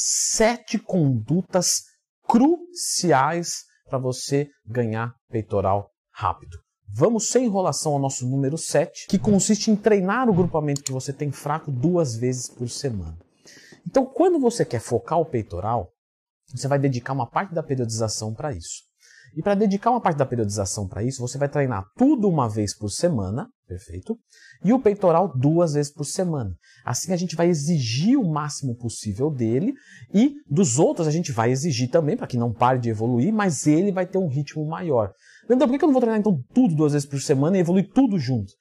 sete condutas cruciais para você ganhar peitoral rápido. Vamos sem enrolação ao nosso número 7, que consiste em treinar o grupamento que você tem fraco duas vezes por semana. Então, quando você quer focar o peitoral, você vai dedicar uma parte da periodização para isso. E para dedicar uma parte da periodização para isso, você vai treinar tudo uma vez por semana, perfeito? E o peitoral duas vezes por semana. Assim a gente vai exigir o máximo possível dele e dos outros a gente vai exigir também para que não pare de evoluir, mas ele vai ter um ritmo maior. Leandro, por que eu não vou treinar então tudo duas vezes por semana e evoluir tudo junto?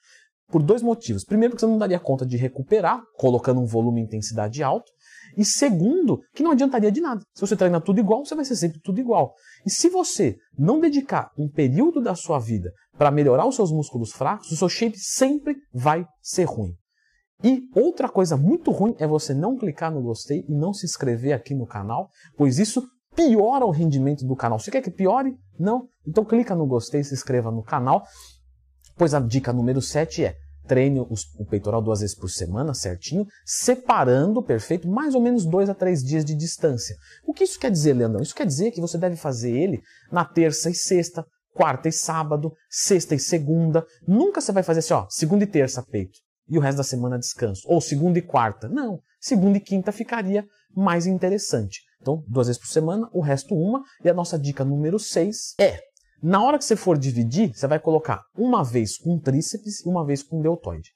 Por dois motivos. Primeiro, porque você não daria conta de recuperar, colocando um volume e intensidade alto. E segundo, que não adiantaria de nada. Se você treina tudo igual, você vai ser sempre tudo igual. E se você não dedicar um período da sua vida para melhorar os seus músculos fracos, o seu shape sempre vai ser ruim. E outra coisa muito ruim é você não clicar no gostei e não se inscrever aqui no canal, pois isso piora o rendimento do canal. Você quer que piore? Não? Então clica no gostei, se inscreva no canal, pois a dica número 7 é treine o peitoral duas vezes por semana, certinho, separando, perfeito, mais ou menos dois a três dias de distância. O que isso quer dizer, Leandrão? Isso quer dizer que você deve fazer ele na terça e sexta, quarta e sábado, sexta e segunda. Nunca você vai fazer assim, ó, segunda e terça peito e o resto da semana descanso. Ou segunda e quarta. Não, segunda e quinta ficaria mais interessante. Então, duas vezes por semana, o resto uma. E a nossa dica número 6 é na hora que você for dividir, você vai colocar uma vez com tríceps e uma vez com deltoide.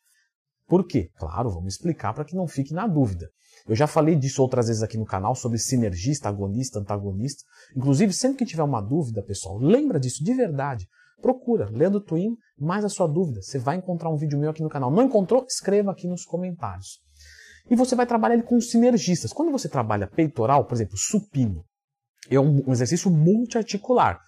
Por quê? Claro, vamos explicar para que não fique na dúvida. Eu já falei disso outras vezes aqui no canal sobre sinergista, agonista, antagonista. Inclusive, sempre que tiver uma dúvida, pessoal, lembra disso de verdade. Procura, lendo Twin, mais a sua dúvida. Você vai encontrar um vídeo meu aqui no canal. Não encontrou? Escreva aqui nos comentários. E você vai trabalhar ele com sinergistas. Quando você trabalha peitoral, por exemplo, supino, é um exercício multiarticular.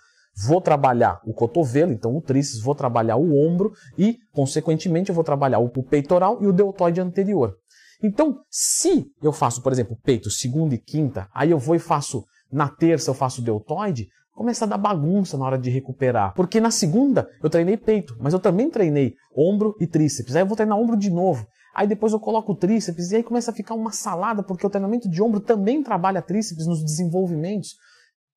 Vou trabalhar o cotovelo, então o tríceps, vou trabalhar o ombro e, consequentemente, eu vou trabalhar o peitoral e o deltoide anterior. Então, se eu faço, por exemplo, peito segunda e quinta, aí eu vou e faço na terça eu faço deltoide, começa a dar bagunça na hora de recuperar. Porque na segunda eu treinei peito, mas eu também treinei ombro e tríceps. Aí eu vou treinar ombro de novo. Aí depois eu coloco o tríceps e aí começa a ficar uma salada, porque o treinamento de ombro também trabalha tríceps nos desenvolvimentos.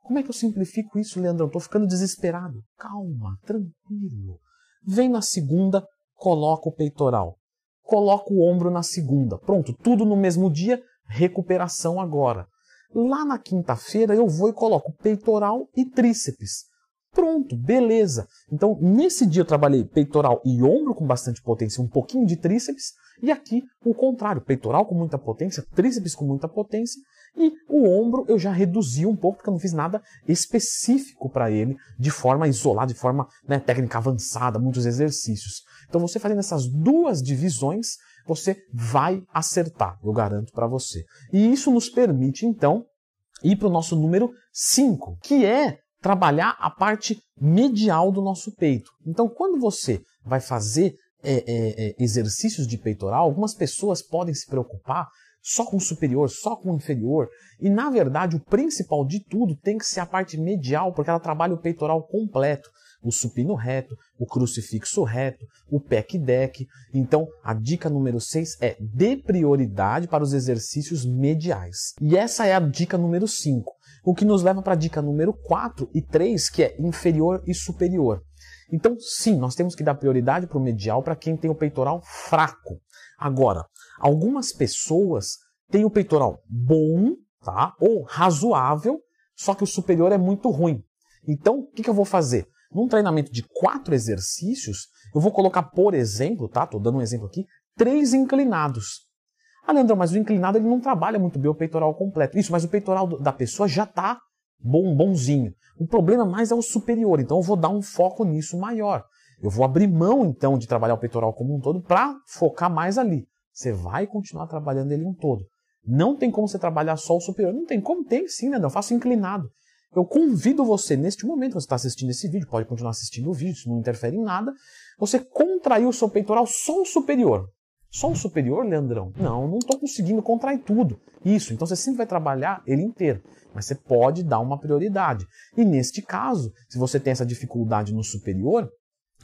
Como é que eu simplifico isso, Leandrão? Estou ficando desesperado. Calma, tranquilo. Vem na segunda, coloca o peitoral. Coloca o ombro na segunda. Pronto, tudo no mesmo dia, recuperação agora. Lá na quinta-feira eu vou e coloco peitoral e tríceps. Pronto, beleza. Então, nesse dia eu trabalhei peitoral e ombro com bastante potência, um pouquinho de tríceps, e aqui o contrário, peitoral com muita potência, tríceps com muita potência, e o ombro eu já reduzi um pouco, porque eu não fiz nada específico para ele, de forma isolada, de forma né, técnica avançada, muitos exercícios. Então você fazendo essas duas divisões, você vai acertar, eu garanto para você. E isso nos permite, então, ir para o nosso número 5, que é trabalhar a parte medial do nosso peito. Então, quando você vai fazer é, é, é, exercícios de peitoral, algumas pessoas podem se preocupar só com o superior, só com o inferior. E na verdade, o principal de tudo tem que ser a parte medial, porque ela trabalha o peitoral completo. O supino reto, o crucifixo reto, o pec deck. Então, a dica número 6 é dê prioridade para os exercícios mediais. E essa é a dica número 5. O que nos leva para a dica número 4 e 3, que é inferior e superior. Então, sim, nós temos que dar prioridade para o medial para quem tem o peitoral fraco. Agora, algumas pessoas têm o peitoral bom, tá? Ou razoável, só que o superior é muito ruim. Então, o que, que eu vou fazer? Num treinamento de quatro exercícios, eu vou colocar, por exemplo, tá? Tô dando um exemplo aqui, três inclinados. Ah, Leandrão, mas o inclinado ele não trabalha muito bem o peitoral completo. Isso, mas o peitoral da pessoa já está bom, bonzinho. O problema mais é o superior, então eu vou dar um foco nisso maior. Eu vou abrir mão então de trabalhar o peitoral como um todo para focar mais ali. Você vai continuar trabalhando ele um todo. Não tem como você trabalhar só o superior. Não tem como, tem sim, né? Eu faço inclinado. Eu convido você, neste momento, você está assistindo esse vídeo, pode continuar assistindo o vídeo, isso não interfere em nada, você contrair o seu peitoral só o superior. Só o superior, Leandrão? Não, não estou conseguindo contrair tudo. Isso, então você sempre vai trabalhar ele inteiro. Mas você pode dar uma prioridade. E neste caso, se você tem essa dificuldade no superior,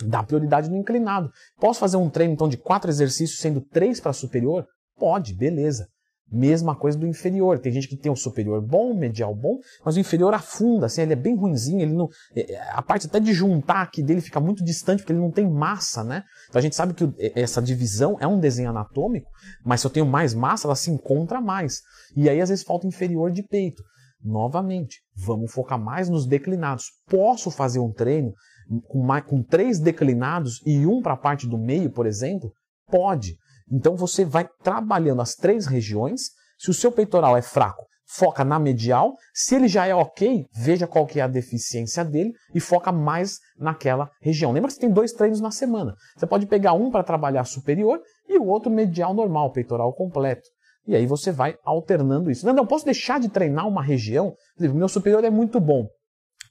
dá prioridade no inclinado. Posso fazer um treino então de quatro exercícios, sendo três para superior? Pode, beleza. Mesma coisa do inferior. Tem gente que tem o superior bom, o medial bom, mas o inferior afunda, assim, ele é bem ruinzinho, ele não. É, é, a parte até de juntar aqui dele fica muito distante, porque ele não tem massa, né? Então a gente sabe que essa divisão é um desenho anatômico, mas se eu tenho mais massa, ela se encontra mais. E aí, às vezes, falta inferior de peito. Novamente, vamos focar mais nos declinados. Posso fazer um treino com, mais, com três declinados e um para a parte do meio, por exemplo? Pode. Então você vai trabalhando as três regiões. Se o seu peitoral é fraco, foca na medial. Se ele já é ok, veja qual que é a deficiência dele e foca mais naquela região. Lembra que você tem dois treinos na semana. Você pode pegar um para trabalhar superior e o outro medial normal, peitoral completo. E aí você vai alternando isso. Não, não posso deixar de treinar uma região. Meu superior é muito bom.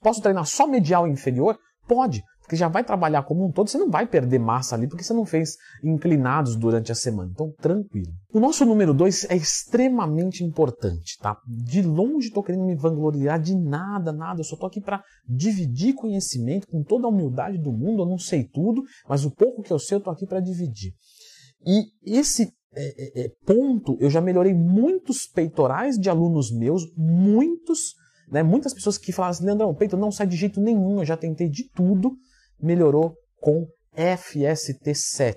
Posso treinar só medial e inferior? Pode, porque já vai trabalhar como um todo, você não vai perder massa ali, porque você não fez inclinados durante a semana. Então, tranquilo. O nosso número 2 é extremamente importante, tá? De longe estou querendo me vangloriar de nada, nada. Eu só estou aqui para dividir conhecimento com toda a humildade do mundo. Eu não sei tudo, mas o pouco que eu sei, eu estou aqui para dividir. E esse é, é, é, ponto, eu já melhorei muitos peitorais de alunos meus, muitos, né, muitas pessoas que falaram assim, Leandrão, o peito não sai de jeito nenhum, eu já tentei de tudo, melhorou com FST7.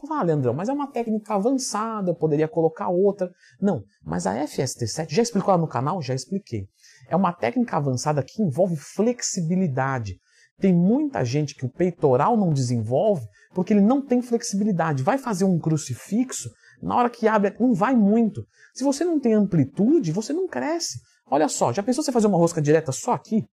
Falei, ah, Leandrão, mas é uma técnica avançada, eu poderia colocar outra. Não, mas a FST7, já explicou lá no canal? Já expliquei. É uma técnica avançada que envolve flexibilidade. Tem muita gente que o peitoral não desenvolve porque ele não tem flexibilidade. Vai fazer um crucifixo, na hora que abre, não vai muito. Se você não tem amplitude, você não cresce. Olha só, já pensou você fazer uma rosca direta só aqui?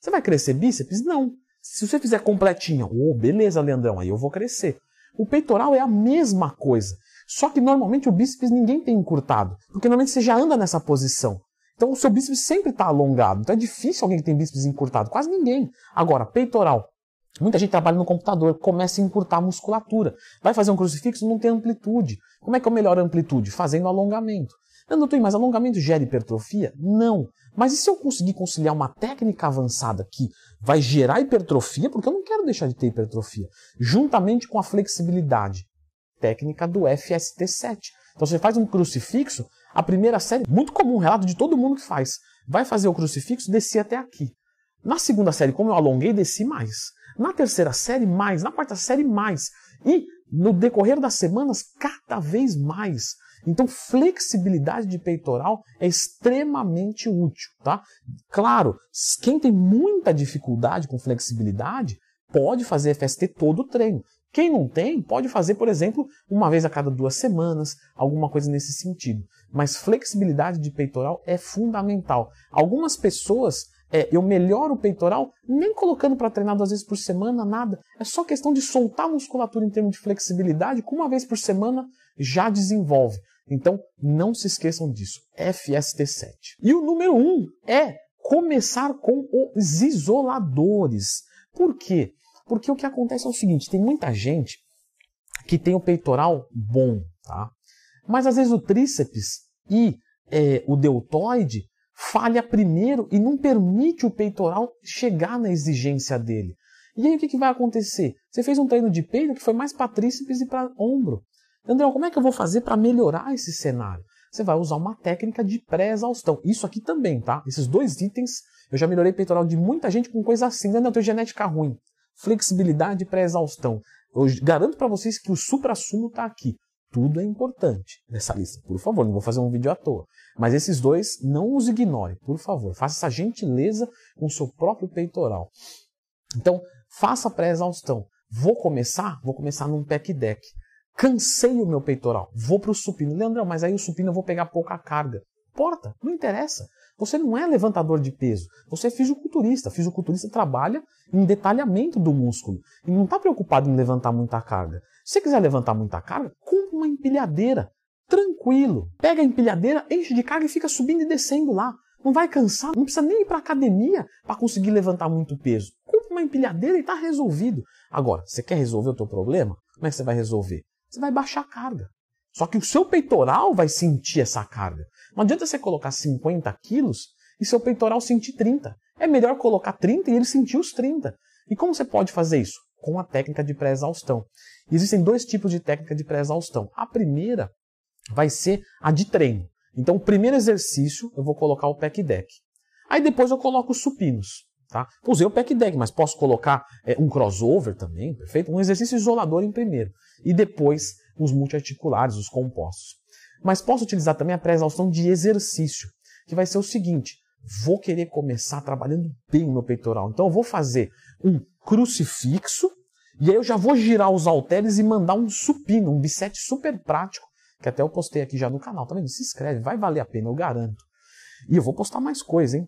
Você vai crescer bíceps? Não. Se você fizer completinha, oh, beleza, Leandrão, aí eu vou crescer. O peitoral é a mesma coisa. Só que normalmente o bíceps ninguém tem encurtado, porque normalmente você já anda nessa posição. Então o seu bíceps sempre está alongado. Então é difícil alguém que tem bíceps encurtado, quase ninguém. Agora, peitoral. Muita gente trabalha no computador, começa a encurtar a musculatura. Vai fazer um crucifixo, não tem amplitude. Como é que eu melhoro a amplitude? Fazendo alongamento. Eu não tenho mais alongamento gera hipertrofia? Não. Mas e se eu conseguir conciliar uma técnica avançada que vai gerar hipertrofia, porque eu não quero deixar de ter hipertrofia, juntamente com a flexibilidade? Técnica do FST7. Então você faz um crucifixo, a primeira série, muito comum, relato de todo mundo que faz. Vai fazer o crucifixo, descer até aqui. Na segunda série, como eu alonguei, desci mais. Na terceira série, mais. Na quarta série, mais. E no decorrer das semanas, cada vez mais. Então, flexibilidade de peitoral é extremamente útil, tá? Claro, quem tem muita dificuldade com flexibilidade pode fazer FST todo o treino. Quem não tem, pode fazer, por exemplo, uma vez a cada duas semanas, alguma coisa nesse sentido. Mas flexibilidade de peitoral é fundamental. Algumas pessoas, é, eu melhoro o peitoral nem colocando para treinar duas vezes por semana, nada. É só questão de soltar a musculatura em termos de flexibilidade, que uma vez por semana já desenvolve. Então, não se esqueçam disso. FST7. E o número 1 um é começar com os isoladores. Por quê? Porque o que acontece é o seguinte: tem muita gente que tem o peitoral bom, tá? Mas às vezes o tríceps e é, o deltoide falha primeiro e não permite o peitoral chegar na exigência dele. E aí o que, que vai acontecer? Você fez um treino de peito que foi mais para tríceps e para ombro. André, como é que eu vou fazer para melhorar esse cenário? Você vai usar uma técnica de pré-exaustão. Isso aqui também, tá? Esses dois itens, eu já melhorei peitoral de muita gente com coisa assim. Não, eu tenho genética ruim flexibilidade e pré-exaustão. Eu garanto para vocês que o supra-sumo está aqui. Tudo é importante nessa lista. Por favor, não vou fazer um vídeo à toa. Mas esses dois, não os ignore, por favor. Faça essa gentileza com o seu próprio peitoral. Então, faça pré-exaustão. Vou começar? Vou começar num pack deck. Cansei o meu peitoral. Vou para o supino. Leandrão, mas aí o supino eu vou pegar pouca carga. Porta, não interessa. Você não é levantador de peso, você é fisiculturista. Fisiculturista trabalha em detalhamento do músculo e não está preocupado em levantar muita carga. Se você quiser levantar muita carga, compre uma empilhadeira. Tranquilo. Pega a empilhadeira, enche de carga e fica subindo e descendo lá. Não vai cansar, não precisa nem ir para academia para conseguir levantar muito peso. Compre uma empilhadeira e está resolvido. Agora, você quer resolver o teu problema? Como é que você vai resolver? Você vai baixar a carga. Só que o seu peitoral vai sentir essa carga. Não adianta você colocar 50 quilos e seu peitoral sentir 30. É melhor colocar 30 e ele sentir os 30. E como você pode fazer isso? Com a técnica de pré-exaustão. Existem dois tipos de técnica de pré-exaustão. A primeira vai ser a de treino. Então, o primeiro exercício eu vou colocar o pec deck. Aí depois eu coloco os supinos. Tá? Usei o pack deck, mas posso colocar é, um crossover também, perfeito? Um exercício isolador em primeiro. E depois os multiarticulares, os compostos. Mas posso utilizar também a pré-exaustão de exercício, que vai ser o seguinte: vou querer começar trabalhando bem no peitoral. Então eu vou fazer um crucifixo, e aí eu já vou girar os halteres e mandar um supino, um bisete super prático, que até eu postei aqui já no canal. Tá vendo? Se inscreve, vai valer a pena, eu garanto. E eu vou postar mais coisa, hein?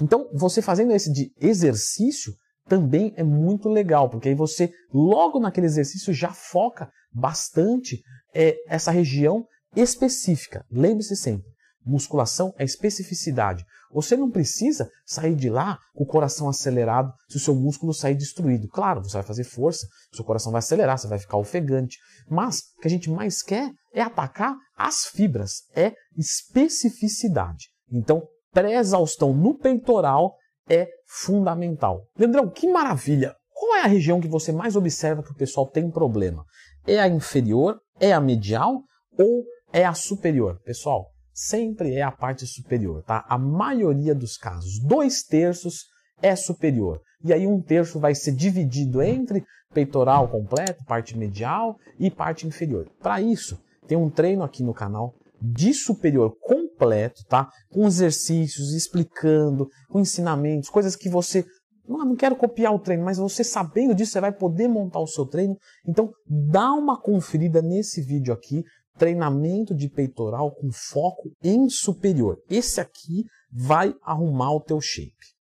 Então, você fazendo esse de exercício também é muito legal, porque aí você, logo naquele exercício, já foca bastante é, essa região específica. Lembre-se sempre, musculação é especificidade. Você não precisa sair de lá com o coração acelerado se o seu músculo sair destruído. Claro, você vai fazer força, seu coração vai acelerar, você vai ficar ofegante. Mas o que a gente mais quer é atacar as fibras, é especificidade. Então, pré-exaustão no peitoral é fundamental. Leandrão, que maravilha! Qual é a região que você mais observa que o pessoal tem problema? É a inferior? É a medial? Ou é a superior? Pessoal, sempre é a parte superior, tá? A maioria dos casos, dois terços é superior. E aí um terço vai ser dividido entre peitoral completo, parte medial e parte inferior. Para isso, tem um treino aqui no canal de superior completo, tá? Com exercícios, explicando, com ensinamentos, coisas que você não, não quero copiar o treino, mas você sabendo disso, você vai poder montar o seu treino. Então, dá uma conferida nesse vídeo aqui, treinamento de peitoral com foco em superior. Esse aqui vai arrumar o teu shape.